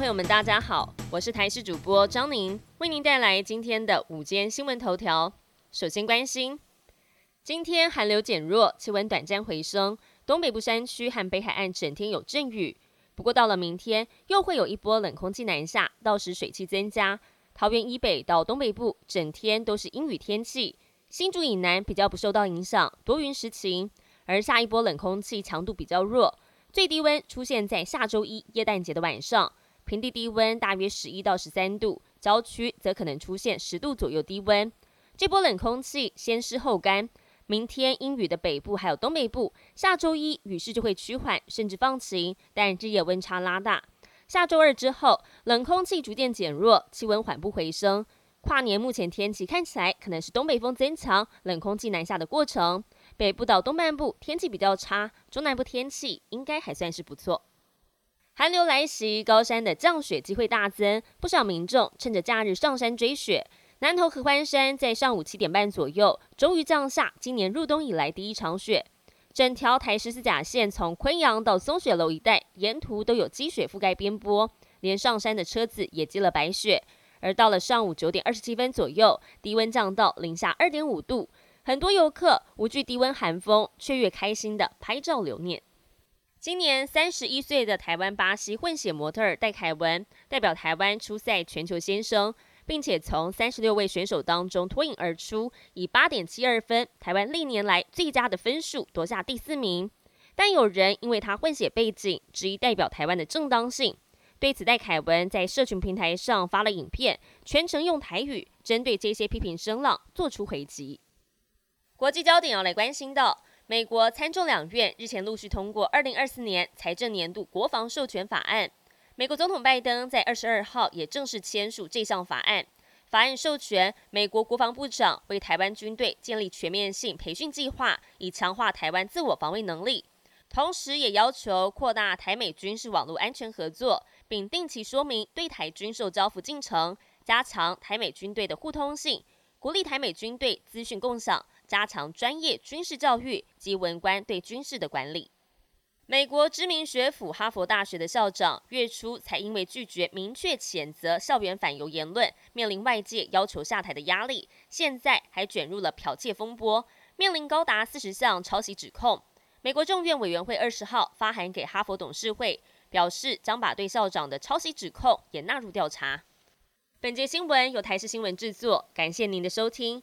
朋友们，大家好，我是台视主播张宁，为您带来今天的午间新闻头条。首先关心，今天寒流减弱，气温短暂回升，东北部山区和北海岸整天有阵雨。不过到了明天，又会有一波冷空气南下，到时水汽增加。桃园以北到东北部整天都是阴雨天气，新竹以南比较不受到影响，多云时晴。而下一波冷空气强度比较弱。最低温出现在下周一耶诞节的晚上，平地低温大约十一到十三度，郊区则可能出现十度左右低温。这波冷空气先湿后干，明天阴雨的北部还有东北部，下周一雨势就会趋缓，甚至放晴，但日夜温差拉大。下周二之后，冷空气逐渐减弱，气温缓步回升。跨年目前天气看起来可能是东北风增强，冷空气南下的过程。北部到东半部天气比较差，中南部天气应该还算是不错。寒流来袭，高山的降雪机会大增，不少民众趁着假日上山追雪。南投合欢山在上午七点半左右，终于降下今年入冬以来第一场雪。整条台十四甲线从昆阳到松雪楼一带，沿途都有积雪覆盖边坡，连上山的车子也积了白雪。而到了上午九点二十七分左右，低温降到零下二点五度。很多游客无惧低温寒风，却越开心的拍照留念。今年三十一岁的台湾巴西混血模特戴凯文代表台湾出赛全球先生，并且从三十六位选手当中脱颖而出，以八点七二分，台湾历年来最佳的分数夺下第四名。但有人因为他混血背景，质疑代表台湾的正当性。对此，戴凯文在社群平台上发了影片，全程用台语，针对这些批评声浪做出回击。国际焦点要来关心到，美国参众两院日前陆续通过二零二四年财政年度国防授权法案。美国总统拜登在二十二号也正式签署这项法案。法案授权美国国防部长为台湾军队建立全面性培训计划，以强化台湾自我防卫能力。同时，也要求扩大台美军事网络安全合作，并定期说明对台军售交付进程，加强台美军队的互通性，鼓励台美军队资讯共享。加强专业军事教育及文官对军事的管理。美国知名学府哈佛大学的校长月初才因为拒绝明确谴责校园反犹言论，面临外界要求下台的压力，现在还卷入了剽窃风波，面临高达四十项抄袭指控。美国众院委员会二十号发函给哈佛董事会，表示将把对校长的抄袭指控也纳入调查。本节新闻由台视新闻制作，感谢您的收听。